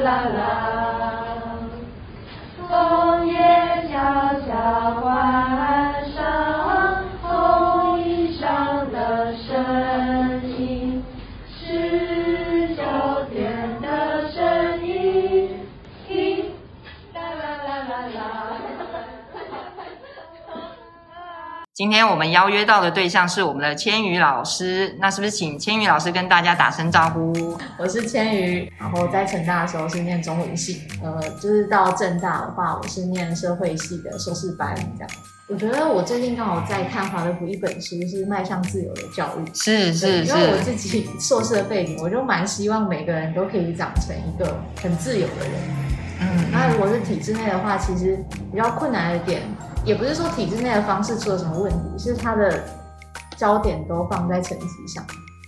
啦啦今天我们邀约到的对象是我们的千瑜老师，那是不是请千瑜老师跟大家打声招呼？我是千瑜，然后在成大的时候是念中文系，呃，就是到正大的话，我是念社会系的硕士班这样。我觉得我最近刚好在看华德福一本书，是《迈向自由的教育》，是是是，因为我自己硕士的背景，我就蛮希望每个人都可以长成一个很自由的人。嗯，那如果是体制内的话，其实比较困难的点。也不是说体制内的方式出了什么问题，是他的焦点都放在成绩上。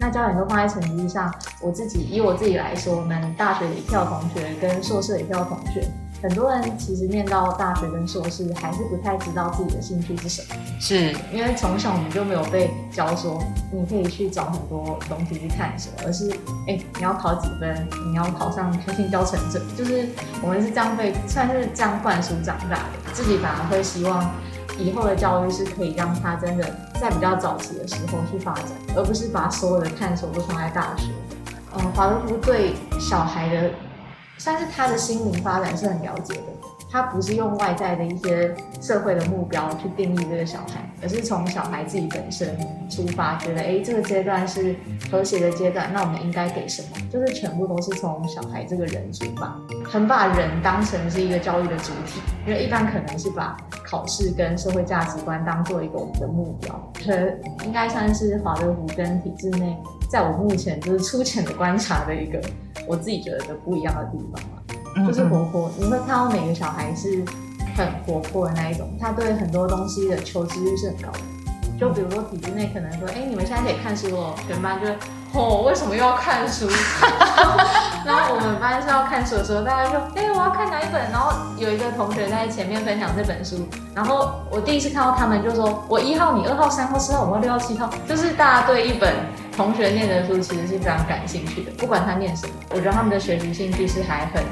那焦点都放在成绩上，我自己以我自己来说，我们大学的一票同学跟硕士的一票同学。很多人其实念到大学跟硕士，还是不太知道自己的兴趣是什么。是因为从小我们就没有被教说，你可以去找很多东西去探索，而是哎、欸，你要考几分，你要考上全勤教程证，就是我们是这样被算是这样灌输长大的。自己反而会希望以后的教育是可以让他真的在比较早期的时候去发展，而不是把所有的探索都放在大学。嗯，华德福对小孩的。但是他的心灵发展是很了解的，他不是用外在的一些社会的目标去定义这个小孩，而是从小孩自己本身出发，觉得哎，这个阶段是和谐的阶段，那我们应该给什么？就是全部都是从小孩这个人出发，很把人当成是一个教育的主体，因为一般可能是把考试跟社会价值观当做一个我们的目标，可应该算是华德福跟体制内，在我目前就是粗浅的观察的一个。我自己觉得的不一样的地方嘛，嗯嗯，就是活泼。你会看到每个小孩是很活泼的那一种，他对很多东西的求知欲是很高的。就比如说体制内可能说，哎、欸，你们现在可以看书哦，全班就会，哦，为什么又要看书？然后我们班是要看书的时候，大家说，哎、欸，我要看哪一本？然后有一个同学在前面分享这本书，然后我第一次看到他们就说，我一号，你二号、三号、四号、五号、六号、七号，就是大家对一本同学念的书其实是非常感兴趣的，不管他念什么，我觉得他们的学习兴趣是还很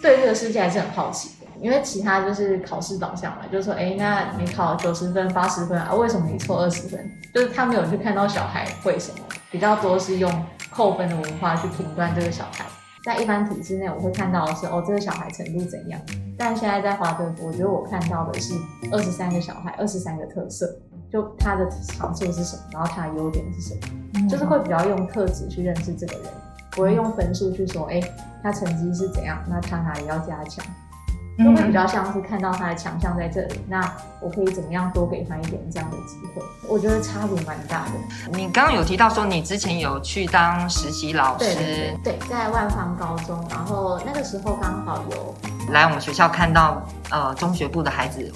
对这个世界还是很好奇的。因为其他就是考试导向嘛，就是说，哎，那你考九十分、八十分啊，为什么你错二十分？就是他没有去看到小孩会什么，比较多是用扣分的文化去评断这个小孩。在一般体制内，我会看到的是，哦，这个小孩程度怎样？但现在在华德福，我觉得我看到的是二十三个小孩，二十三个特色，就他的长处是什么，然后他的优点是什么，嗯、就是会比较用特质去认识这个人，不会用分数去说，哎，他成绩是怎样，那他哪里要加强？都会比较像是看到他的强项在这里，那我可以怎么样多给他一点这样的机会？我觉得差别蛮大的。你刚刚有提到说你之前有去当实习老师，对在万方高中，然后那个时候刚好有来我们学校看到呃中学部的孩子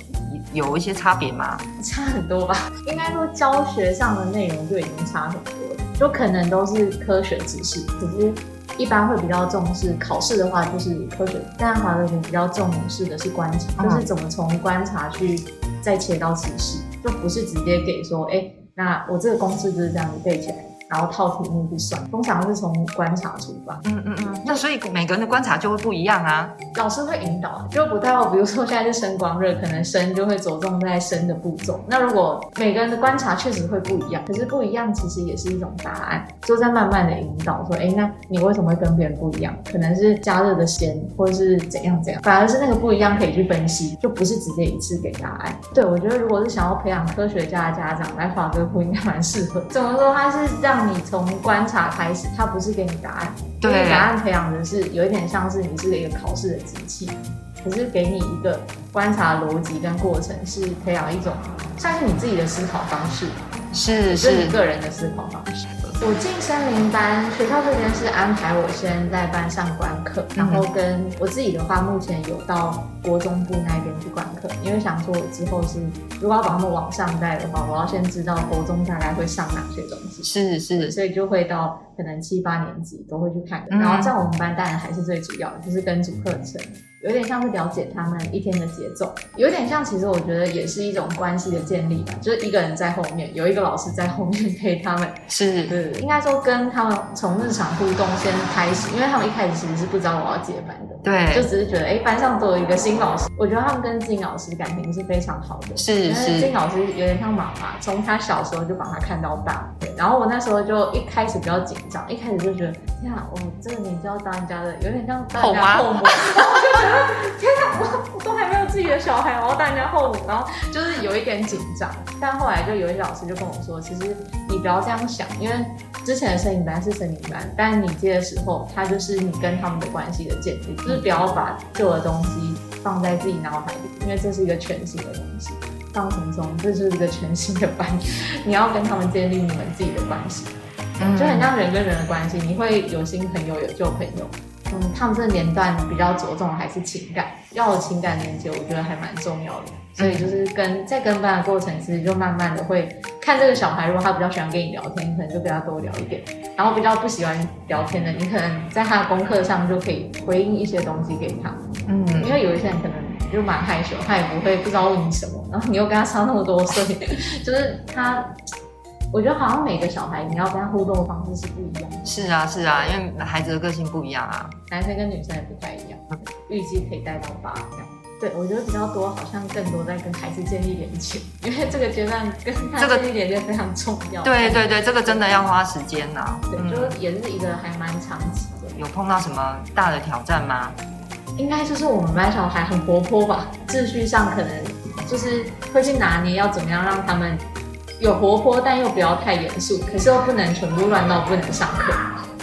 有一些差别吗？差很多吧，应该说教学上的内容就已经差很多了，就可能都是科学知识，只是。一般会比较重视考试的话，就是科学；但华德福比较重视的是观察，就是怎么从观察去再切到知识，就不是直接给说，哎，那我这个公式就是这样子背起来。然后套题目去算，通常是从观察出发。嗯嗯嗯。那所以每个人的观察就会不一样啊。老师会引导，就不太好。比如说现在是声光热，可能声就会着重在声的步骤。那如果每个人的观察确实会不一样，可是不一样其实也是一种答案，就在慢慢的引导说，哎，那你为什么会跟别人不一样？可能是加热的先，或者是怎样怎样。反而是那个不一样可以去分析，就不是直接一次给答案。对，我觉得如果是想要培养科学家的家长来华德福应该蛮适合。怎么说？他是让你从观察开始，它不是给你答案，对，给你答案培养的是有一点像是你是一个考试的机器，可是给你一个观察逻辑跟过程，是培养一种像是你自己的思考方式，是是你个人的思考方式。我进森林班，学校这边是安排我先在班上观课，然后跟我自己的话，目前有到国中部那边去观课，因为想说我之后是如果要把他们往上带的话，我要先知道国中大概会上哪些东西。是是，所以就会到可能七八年级都会去看的。然后在我们班当然还是最主要的，就是跟主课程。有点像是了解他们一天的节奏，有点像，其实我觉得也是一种关系的建立吧，就是一个人在后面，有一个老师在后面陪他们，是，对，应该说跟他们从日常互动先开始，因为他们一开始其实是不知道我要接班的，对，就只是觉得哎、欸，班上都有一个新老师，我觉得他们跟金老师感情是非常好的，是是，金老师有点像妈妈，从他小时候就把他看到大，对，然后我那时候就一开始比较紧张，一开始就觉得天啊，我这个年纪要当人家的，有点像当人家后母，天哪。我我都还没有自己的小孩，我要当人家后母，然后就是有一点紧张。但后来就有一些老师就跟我说，其实你不要这样想，因为之前的摄影班是摄影班，但你接的时候，它就是你跟他们的关系的建立，就是不要把旧的东西放在自己脑海里，因为这是一个全新的东西。放轻松，这是一个全新的班，你要跟他们建立你们自己的关系，就很像人跟人的关系，你会有新朋友，有旧朋友。嗯，他们这个年段比较着重的还是情感，要有情感连接，我觉得还蛮重要的。所以就是跟在跟班的过程，其实就慢慢的会看这个小孩，如果他比较喜欢跟你聊天，你可能就跟他多聊一点；然后比较不喜欢聊天的，你可能在他的功课上就可以回应一些东西给他。嗯，因为有一些人可能就蛮害羞，他也不会不知道问你什么，然后你又跟他差那么多岁，就是他。我觉得好像每个小孩你要跟他互动的方式是不一样的。是啊，是啊，因为孩子的个性不一样啊，男生跟女生也不太一样。预计可以带到八这样。对，我觉得比较多，好像更多在跟孩子建立连接，因为这个阶段跟他建立连接非常重要。对对对，这个真的要花时间呐。对，就也是一个还蛮长期的。有碰到什么大的挑战吗？应该就是我们班小孩很活泼吧，秩序上可能就是会去拿捏要怎么样让他们。有活泼，但又不要太严肃，可是又不能全部乱到不能上课，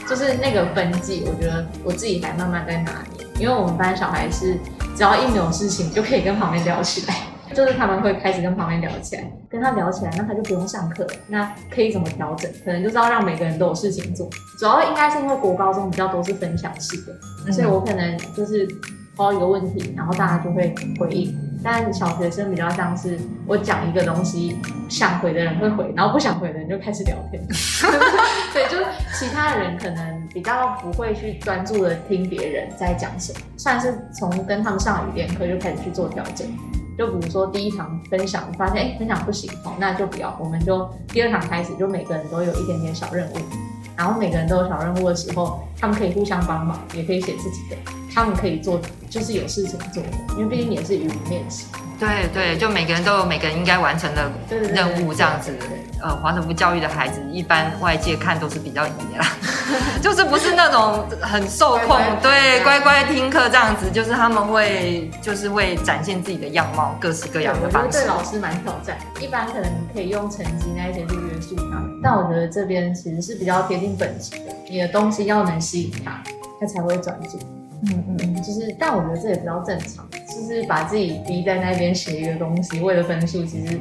就是那个分际，我觉得我自己还慢慢在拿捏。因为我们班小孩是只要一没有事情就可以跟旁边聊起来，就是他们会开始跟旁边聊起来，跟他聊起来，那他就不用上课，那可以怎么调整？可能就是要让每个人都有事情做。主要应该是因为国高中比较多是分享式的，所以我可能就是抛一个问题，然后大家就会回应。但小学生比较像是我讲一个东西，想回的人会回，然后不想回的人就开始聊天。对，就是其他人可能比较不会去专注的听别人在讲什么，算是从跟他们上语言课就开始去做调整。就比如说第一堂分享，发现哎、欸、分享不行，好，那就不要，我们就第二堂开始，就每个人都有一点点小任务，然后每个人都有小任务的时候，他们可以互相帮忙，也可以写自己的。他们可以做，就是有事情做，因为毕竟也是语文练习。对对，就每个人都有每个人应该完成的任务这样子。呃，华德福教育的孩子，一般外界看都是比较野啦，就是不是那种很受控，对，乖乖听课这样子，就是他们会就是会展现自己的样貌，各式各样的方式。对老师蛮挑战，一般可能可以用成绩那一些去约束他们，但我觉得这边其实是比较贴近本质的，你的东西要能吸引他，他才会专注。嗯嗯嗯，就是，但我觉得这也比较正常，就是把自己逼在那边写一个东西，为了分数，其实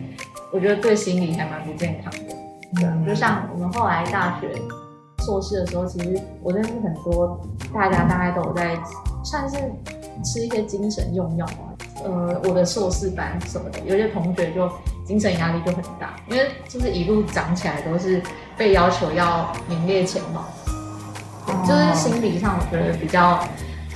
我觉得对心理还蛮不健康的。对，就像我们后来大学硕士的时候，其实我认识很多大家大概都有在算是吃一些精神用药啊。呃，我的硕士班什么的，有些同学就精神压力就很大，因为就是一路长起来都是被要求要名列前茅，就是心理上我觉得比较。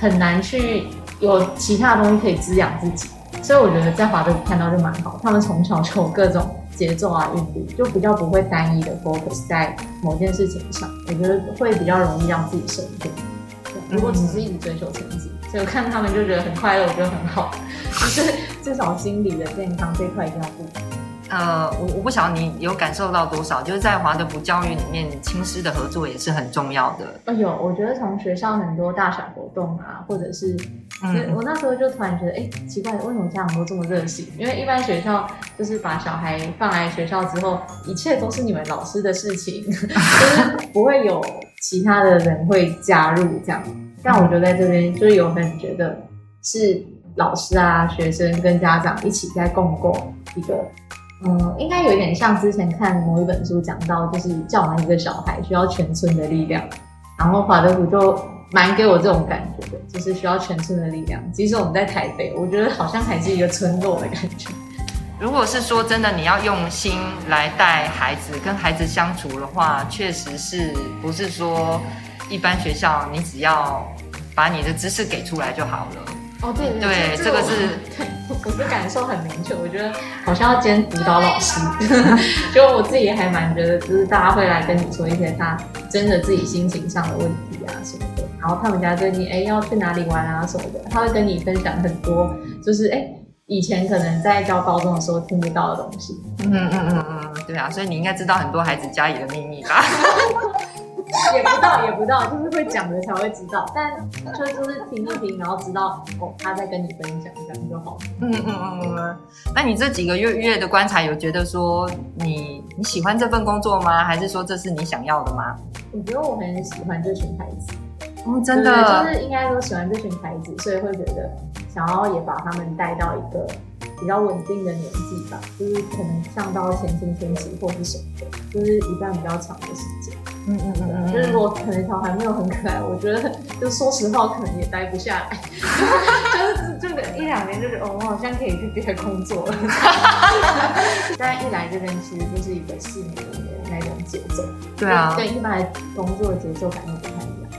很难去有其他的东西可以滋养自己，所以我觉得在华德看到就蛮好。他们从小就有各种节奏啊、韵律，就比较不会单一的 focus 在某件事情上。我觉得会比较容易让自己生病。如果只是一直追求成绩，所以我看他们就觉得很快乐，我觉得很好。就是至少心理的健康这块一定要顾。呃，我我不晓得你有感受到多少，就是在华德福教育里面，亲师的合作也是很重要的。哎呦，我觉得从学校很多大小活动啊，或者是，嗯，我那时候就突然觉得，哎、欸，奇怪，为什么家长都这么热心？因为一般学校就是把小孩放来学校之后，一切都是你们老师的事情，就是不会有其他的人会加入这样。但我觉得在这边就是有很觉得是老师啊、学生跟家长一起在共构一个。嗯，应该有一点像之前看某一本书讲到，就是教完一个小孩需要全村的力量，然后华德福就蛮给我这种感觉的，就是需要全村的力量。即使我们在台北，我觉得好像还是一个村落的感觉。如果是说真的，你要用心来带孩子，跟孩子相处的话，确实是不是说一般学校你只要把你的知识给出来就好了？哦，对对，对，这个是，对，我的感受很明确。我觉得好像要兼辅导老师，就我自己还蛮觉得，就是大家会来跟你说一些他真的自己心情上的问题啊什么的，然后他们家最近哎要去哪里玩啊什么的，他会跟你分享很多，就是哎。以前可能在教高中的时候听不到的东西，嗯嗯嗯嗯，对啊，所以你应该知道很多孩子家里的秘密吧？也不知道，也不知道，就是会讲的才会知道，但就就是听一听，然后知道哦，他在跟你分享，这样就好。嗯嗯嗯嗯，那你这几个月月的观察，有觉得说你你喜欢这份工作吗？还是说这是你想要的吗？我觉得我很喜欢这群孩子，哦，真的，就是应该说喜欢这群孩子，所以会觉得。想要也把他们带到一个比较稳定的年纪吧，就是可能上到前青天期或是什么的，就是一段比较长的时间。嗯嗯嗯嗯。就是如果可能小孩没有很可爱，我觉得就说实话，可能也待不下来。就是这个一两年，就是哦，我好像可以去别的工作了。但一来这边其实就是一个四年的那种节奏。对啊。跟一般工作的节奏感又不太一样。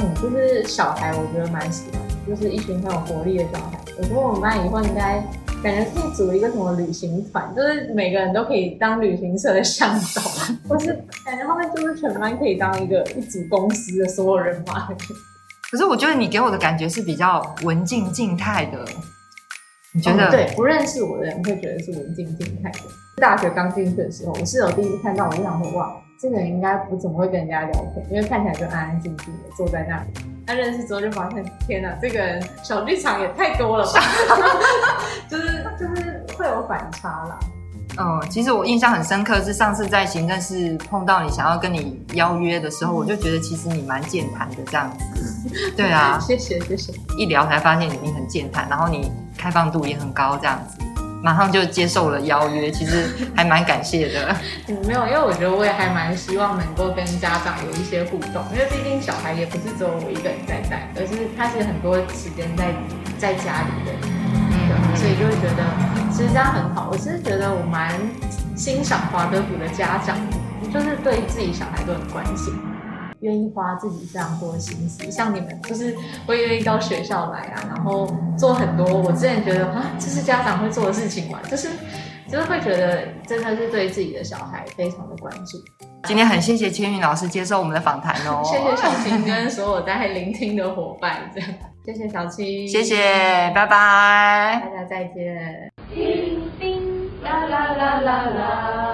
嗯，就是小孩，我觉得蛮喜欢。就是一群很有活力的小孩，我觉得我们班以后应该感觉可以组一个什么旅行团，就是每个人都可以当旅行社的向导，或是感觉后面就是全班可以当一个一组公司的所有人嘛。可是我觉得你给我的感觉是比较文静静态的，你觉得？哦、对，不认识我的人会觉得是文静静态的。大学刚进去的时候，我室友第一次看到我就想说，哇，这个人应该不怎么会跟人家聊天，因为看起来就安安静静的坐在那里。他认识之后就发现，天哪，这个人小剧场也太多了吧！就是就是会有反差啦。嗯，其实我印象很深刻是上次在行政室碰到你，想要跟你邀约的时候，嗯、我就觉得其实你蛮健谈的这样子。对啊，谢谢谢谢。一聊才发现你很健谈，然后你开放度也很高这样子。马上就接受了邀约，其实还蛮感谢的。嗯，没有，因为我觉得我也还蛮希望能够跟家长有一些互动，因为毕竟小孩也不是只有我一个人在带，而是他其实很多时间在在家里的，嗯，所以就会觉得其实这样很好。我其实觉得我蛮欣赏华德福的家长，就是对自己小孩都很关心。愿意花自己非常多的心思，像你们就是会愿意到学校来啊，然后做很多我之前觉得啊，这是家长会做的事情嘛，就是就是会觉得真的是对自己的小孩非常的关注。今天很谢谢千云老师接受我们的访谈哦，谢谢小青跟所有在聆听的伙伴，这样。谢谢小青，谢谢，拜拜，大家再见。叮叮啦啦啦啦啦，